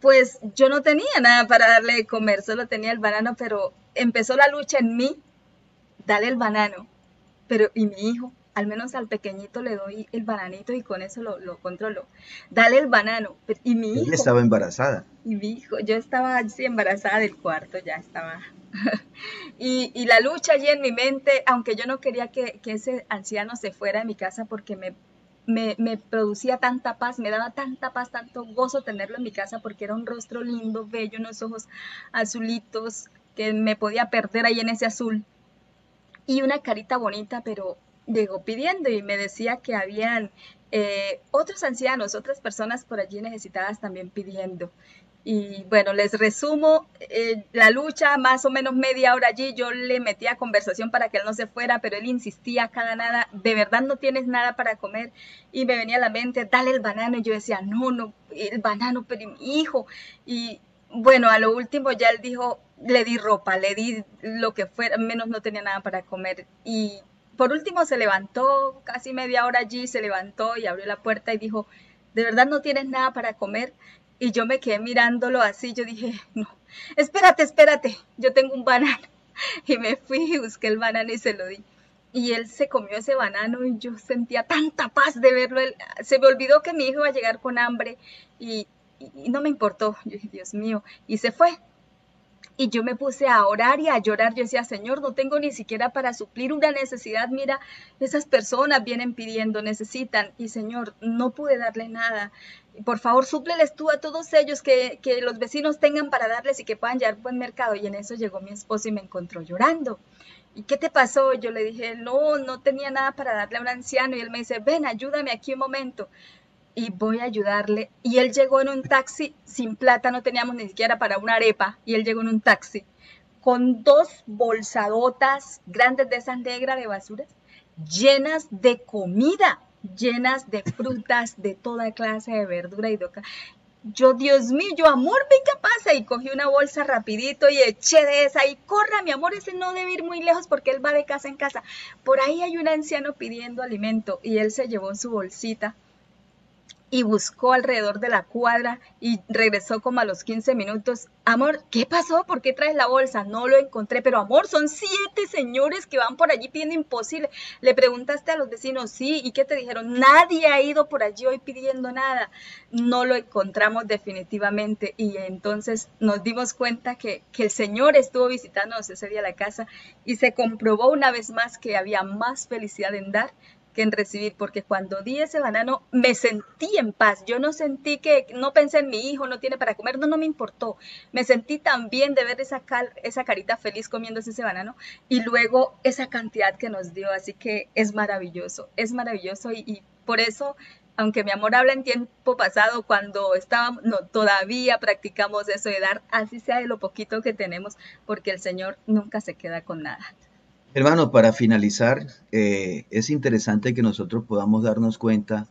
[SPEAKER 4] Pues yo no tenía nada para darle de comer, solo tenía el banano, pero empezó la lucha en mí, dale el banano. Pero, ¿y mi hijo? Al menos al pequeñito le doy el bananito y con eso lo, lo controlo. Dale el banano. Y mi hijo.
[SPEAKER 3] estaba embarazada.
[SPEAKER 4] Y mi hijo, yo estaba así embarazada del cuarto, ya estaba. y, y, la lucha allí en mi mente, aunque yo no quería que, que ese anciano se fuera de mi casa porque me me, me, producía tanta paz, me daba tanta paz, tanto gozo tenerlo en mi casa porque era un rostro lindo, bello, unos ojos azulitos que me podía perder ahí en ese azul y una carita bonita, pero llegó pidiendo y me decía que habían eh, otros ancianos, otras personas por allí necesitadas también pidiendo. Y bueno, les resumo eh, la lucha, más o menos media hora allí, yo le metía conversación para que él no se fuera, pero él insistía cada nada, de verdad no tienes nada para comer. Y me venía a la mente, dale el banano. Y yo decía, no, no, el banano, pero mi hijo. Y bueno, a lo último ya él dijo, le di ropa, le di lo que fuera, menos no tenía nada para comer. Y por último se levantó, casi media hora allí, se levantó y abrió la puerta y dijo, ¿de verdad no tienes nada para comer? Y yo me quedé mirándolo así, yo dije, no, espérate, espérate, yo tengo un banano. Y me fui y busqué el banano y se lo di. Y él se comió ese banano y yo sentía tanta paz de verlo. se me olvidó que mi hijo iba a llegar con hambre y, y no me importó. Yo dije, Dios mío, y se fue. Y yo me puse a orar y a llorar. Yo decía, Señor, no tengo ni siquiera para suplir una necesidad. Mira, esas personas vienen pidiendo, necesitan. Y Señor, no pude darle nada. Por favor, súpleles tú a todos ellos que, que los vecinos tengan para darles y que puedan llevar buen mercado. Y en eso llegó mi esposo y me encontró llorando. ¿Y qué te pasó? Yo le dije, no, no tenía nada para darle a un anciano. Y él me dice, ven, ayúdame aquí un momento y voy a ayudarle. Y él llegó en un taxi sin plata, no teníamos ni siquiera para una arepa, y él llegó en un taxi con dos bolsadotas grandes de esas negras de basuras, llenas de comida, llenas de frutas, de toda clase de verdura y de Yo, Dios mío, yo, amor, venga, pasa. Y cogí una bolsa rapidito y eché de esa y corra, mi amor, ese no debe ir muy lejos porque él va de casa en casa. Por ahí hay un anciano pidiendo alimento y él se llevó su bolsita y buscó alrededor de la cuadra y regresó como a los 15 minutos. Amor, ¿qué pasó? ¿Por qué traes la bolsa? No lo encontré, pero amor, son siete señores que van por allí pidiendo imposible. Le preguntaste a los vecinos, sí, ¿y qué te dijeron? Nadie ha ido por allí hoy pidiendo nada. No lo encontramos definitivamente y entonces nos dimos cuenta que, que el Señor estuvo visitándonos ese día a la casa y se comprobó una vez más que había más felicidad en dar recibir, porque cuando di ese banano me sentí en paz. Yo no sentí que, no pensé en mi hijo, no tiene para comer, no, no me importó. Me sentí tan bien de ver esa, esa carita feliz comiéndose ese banano y luego esa cantidad que nos dio. Así que es maravilloso, es maravilloso y, por eso aunque mi amor habla en tiempo pasado, cuando estábamos, todavía practicamos eso de dar, así sea de lo poquito que tenemos, porque el Señor nunca se queda con nada.
[SPEAKER 3] Hermano, para finalizar, eh, es interesante que nosotros podamos darnos cuenta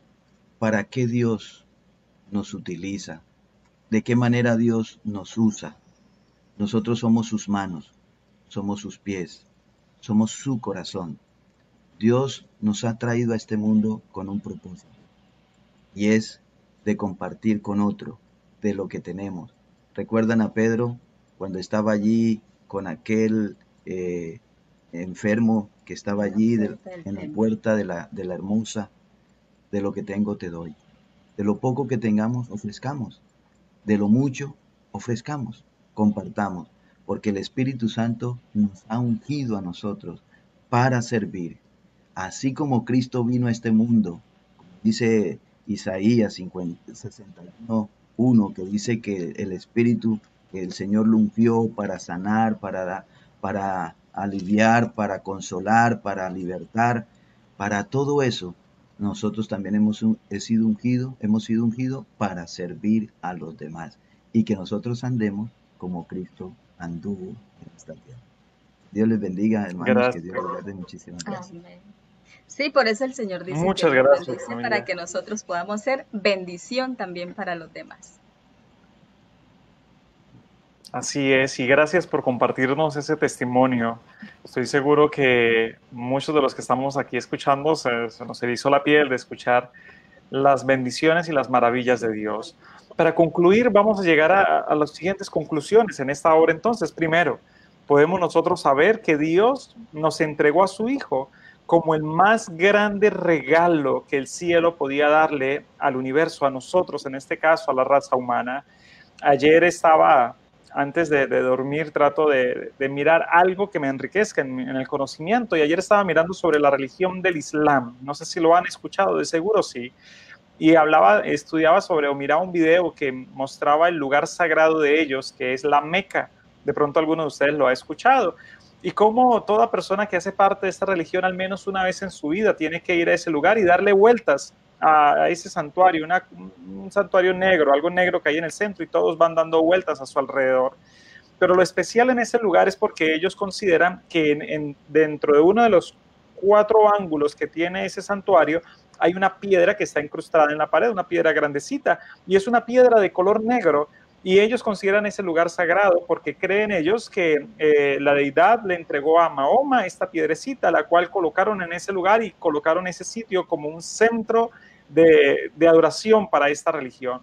[SPEAKER 3] para qué Dios nos utiliza, de qué manera Dios nos usa. Nosotros somos sus manos, somos sus pies, somos su corazón. Dios nos ha traído a este mundo con un propósito y es de compartir con otro de lo que tenemos. ¿Recuerdan a Pedro cuando estaba allí con aquel eh, enfermo que estaba allí en la puerta de la, de la hermosa? De lo que tengo te doy. De lo poco que tengamos, ofrezcamos. De lo mucho, ofrezcamos, compartamos, porque el Espíritu Santo nos ha ungido a nosotros para servir. Así como Cristo vino a este mundo, dice Isaías 50, 61, 1, que dice que el Espíritu, el Señor lo ungió para sanar, para, para aliviar, para consolar, para libertar, para todo eso. Nosotros también hemos sido ungidos, hemos sido ungidos para servir a los demás y que nosotros andemos como Cristo anduvo en esta tierra. Dios les bendiga, hermanos, que Dios les guarde muchísimas gracias.
[SPEAKER 4] Sí, por eso el Señor dice
[SPEAKER 1] Muchas gracias,
[SPEAKER 4] para que nosotros podamos ser bendición también para los demás.
[SPEAKER 1] Así es, y gracias por compartirnos ese testimonio. Estoy seguro que muchos de los que estamos aquí escuchando se, nos erizó la piel de escuchar las bendiciones y las maravillas de Dios. Para concluir, vamos a llegar a, a las siguientes conclusiones en esta hora. Entonces, primero, podemos nosotros saber que Dios nos entregó a su Hijo como el más grande regalo que el cielo podía darle al universo, a nosotros, en este caso a la raza humana. Ayer estaba, antes de, dormir, trato de, mirar algo que me enriquezca en, el conocimiento y ayer estaba mirando sobre la religión del Islam. No sé si lo han escuchado, de seguro sí. Y hablaba, estudiaba sobre o miraba un video que mostraba el lugar sagrado de ellos, que es la Meca. De pronto alguno de ustedes lo ha escuchado y cómo toda persona que hace parte de esta religión al menos una vez en su vida tiene que ir a ese lugar y darle vueltas a, ese santuario, un santuario negro, algo negro que hay en el centro y todos van dando vueltas a su alrededor. Pero lo especial en ese lugar es porque ellos consideran que en, dentro de uno de los cuatro ángulos que tiene ese santuario hay una piedra que está incrustada en la pared, una piedra grandecita, y es una piedra de color negro y ellos consideran ese lugar sagrado porque creen ellos que eh, la deidad le entregó a Mahoma esta piedrecita, la cual colocaron en ese lugar y colocaron ese sitio como un centro de, adoración para esta religión.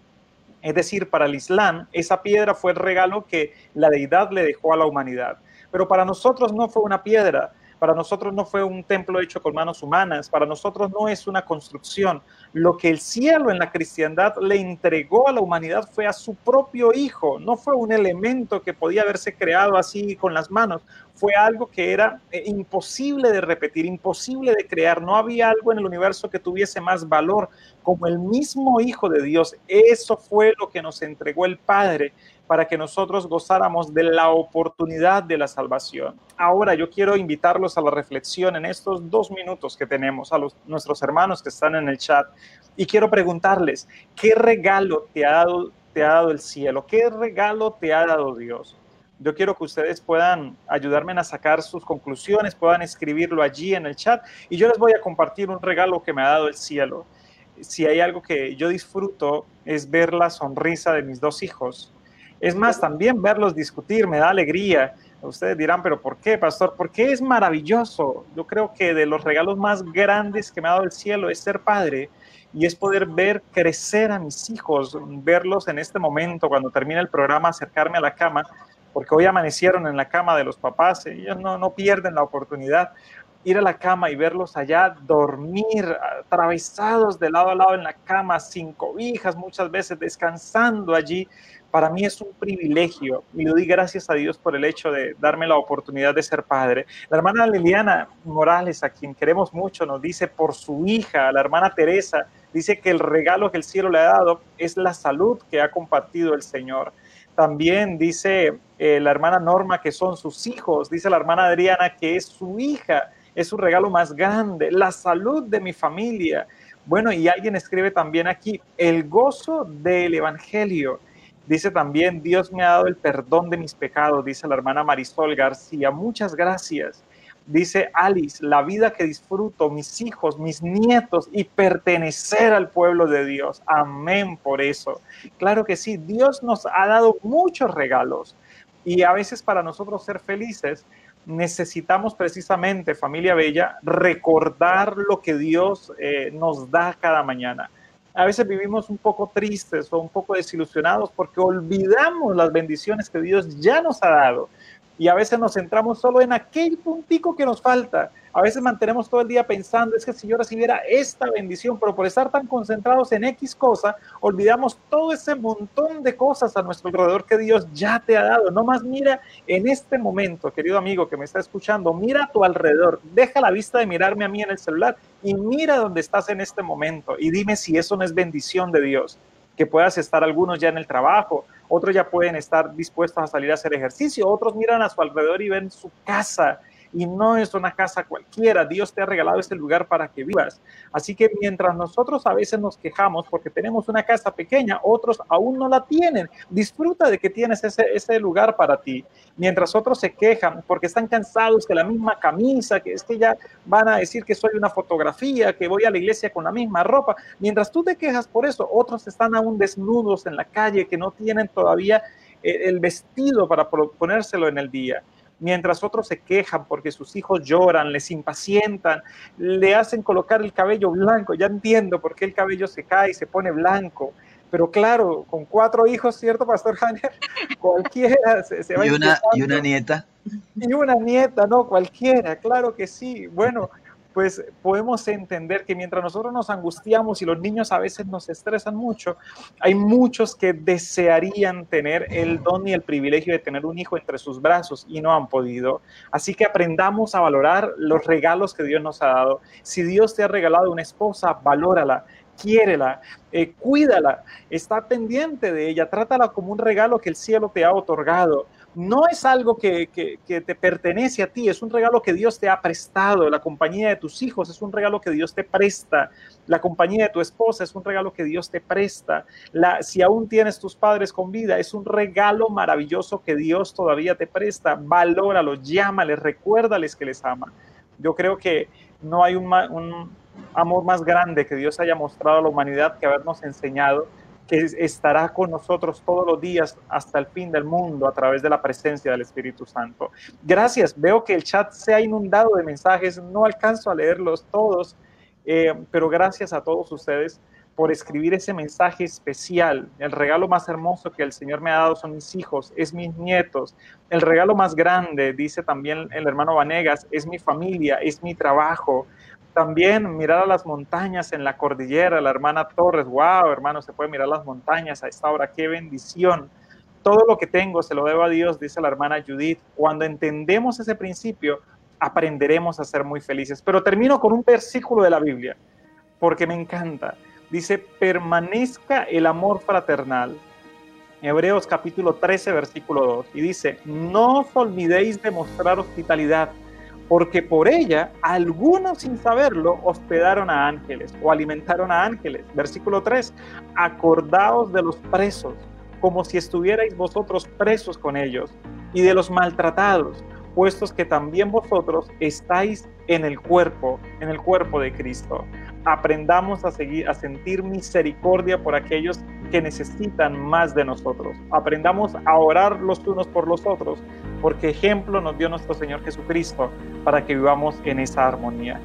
[SPEAKER 1] Es decir, para el Islam, esa piedra fue el regalo que la deidad le dejó a la humanidad. Pero para nosotros no fue una piedra, para nosotros no fue un templo hecho con manos humanas, para nosotros no es una construcción. Lo que el cielo en la cristiandad le entregó a la humanidad fue a su propio Hijo, no fue un elemento que podía haberse creado así con las manos, fue algo que era eh, imposible de repetir, imposible de crear. No había algo en el universo que tuviese más valor como el mismo Hijo de Dios. Eso fue lo que nos entregó el Padre para que nosotros gozáramos de la oportunidad de la salvación. Ahora yo quiero invitarlos a la reflexión en estos dos minutos que tenemos a nuestros hermanos que están en el chat y quiero preguntarles, ¿qué regalo te ha dado, te ha dado el cielo? ¿Qué regalo te ha dado Dios? Yo quiero que ustedes puedan ayudarme a sacar sus conclusiones, puedan escribirlo allí en el chat y yo les voy a compartir un regalo que me ha dado el cielo. Si hay algo que yo disfruto es ver la sonrisa de mis dos hijos es más, también verlos discutir me da alegría. Ustedes dirán, pero ¿por qué, pastor? Porque es maravilloso. Yo creo que de los regalos más grandes que me ha dado el cielo es ser padre y es poder ver crecer a mis hijos, verlos en este momento, cuando termina el programa, acercarme a la cama, porque hoy amanecieron en la cama de los papás, ellos no, no pierden la oportunidad ir a la cama y verlos allá dormir, atravesados de lado a lado en la cama, sin cobijas, muchas veces descansando allí, para mí es un privilegio y le doy gracias a Dios por el hecho de darme la oportunidad de ser padre. La hermana Liliana Morales, a quien queremos mucho, nos dice por su hija, la hermana Teresa, dice que el regalo que el cielo le ha dado es la salud que ha compartido el Señor. También dice eh, la hermana Norma que son sus hijos, dice la hermana Adriana que es su hija, es su regalo más grande, la salud de mi familia. Bueno, y alguien escribe también aquí, el gozo del Evangelio. Dice también, Dios me ha dado el perdón de mis pecados, dice la hermana Marisol García. Muchas gracias. Dice Alice, la vida que disfruto, mis hijos, mis nietos y pertenecer al pueblo de Dios. Amén por eso. Claro que sí, Dios nos ha dado muchos regalos y a veces para nosotros ser felices necesitamos precisamente, familia bella, recordar lo que Dios eh, nos da cada mañana. A veces vivimos un poco tristes o un poco desilusionados porque olvidamos las bendiciones que Dios ya nos ha dado y a veces nos centramos solo en aquel puntico que nos falta. A veces mantenemos todo el día pensando, es que si yo recibiera esta bendición, pero por estar tan concentrados en X cosa, olvidamos todo ese montón de cosas a nuestro alrededor que Dios ya te ha dado. No más mira en este momento, querido amigo que me está escuchando, mira a tu alrededor, deja la vista de mirarme a mí en el celular y mira dónde estás en este momento y dime si eso no es bendición de Dios que puedas estar algunos ya en el trabajo, otros ya pueden estar dispuestos a salir a hacer ejercicio, otros miran a su alrededor y ven su casa y no es una casa cualquiera. Dios te ha regalado este lugar para que vivas. Así que mientras nosotros a veces nos quejamos porque tenemos una casa pequeña, otros aún no la tienen. Disfruta de que tienes ese, ese lugar para ti. Mientras otros se quejan porque están cansados de la misma camisa, que es que ya van a decir que soy una fotografía, que voy a la iglesia con la misma ropa. Mientras tú te quejas por eso, otros están aún desnudos en la calle que no tienen todavía eh, el vestido para ponérselo en el día mientras otros se quejan porque sus hijos lloran, les impacientan, le hacen colocar el cabello blanco. Ya entiendo por qué el cabello se cae y se pone blanco. Pero claro, con cuatro hijos, ¿cierto, Pastor Janer? Cualquiera se, se va
[SPEAKER 3] y una, y una nieta.
[SPEAKER 1] Y una nieta, no, cualquiera, claro que sí. Bueno, pues podemos entender que mientras nosotros nos angustiamos y los niños a veces nos estresan mucho, hay muchos que desearían tener el don y el privilegio de tener un hijo entre sus brazos y no han podido. Así que aprendamos a valorar los regalos que Dios nos ha dado. Si Dios te ha regalado una esposa, valórala quiérela, eh, cuídala, está pendiente de ella, trátala como un regalo que el cielo te ha otorgado no es algo que, te pertenece a ti, es un regalo que Dios te ha prestado. La compañía de tus hijos es un regalo que Dios te presta. La compañía de tu esposa es un regalo que Dios te presta. La, si aún tienes tus padres con vida, es un regalo maravilloso que Dios todavía te presta. Valóralo, llámales, recuérdales que les ama. Yo creo que no hay un, un amor más grande que Dios haya mostrado a la humanidad que habernos enseñado que estará con nosotros todos los días hasta el fin del mundo a través de la presencia del Espíritu Santo. Gracias, veo que el chat se ha inundado de mensajes, no alcanzo a leerlos todos, eh, pero gracias a todos ustedes por escribir ese mensaje especial. El regalo más hermoso que el Señor me ha dado son mis hijos, es mis nietos. El regalo más grande, dice también el hermano Vanegas, es mi familia, es mi trabajo también mirar a las montañas en la cordillera, la hermana Torres, wow, hermano, se puede mirar las montañas a esta hora, qué bendición. Todo lo que tengo se lo debo a Dios, dice la hermana Judith. Cuando entendemos ese principio, aprenderemos a ser muy felices. Pero termino con un versículo de la Biblia, porque me encanta. Dice, permanezca el amor fraternal. Hebreos capítulo 13, versículo 2. Y dice, no os olvidéis de mostrar hospitalidad porque por ella algunos sin saberlo hospedaron a ángeles o alimentaron a ángeles. Versículo 3, acordaos de los presos, como si estuvierais vosotros presos con ellos, y de los maltratados, puestos que también vosotros estáis en el cuerpo, en el cuerpo de Cristo. Aprendamos a seguir a sentir misericordia por aquellos que necesitan más de nosotros. Aprendamos a orar los unos por los otros, porque ejemplo nos dio nuestro Señor Jesucristo para que vivamos en esa armonía.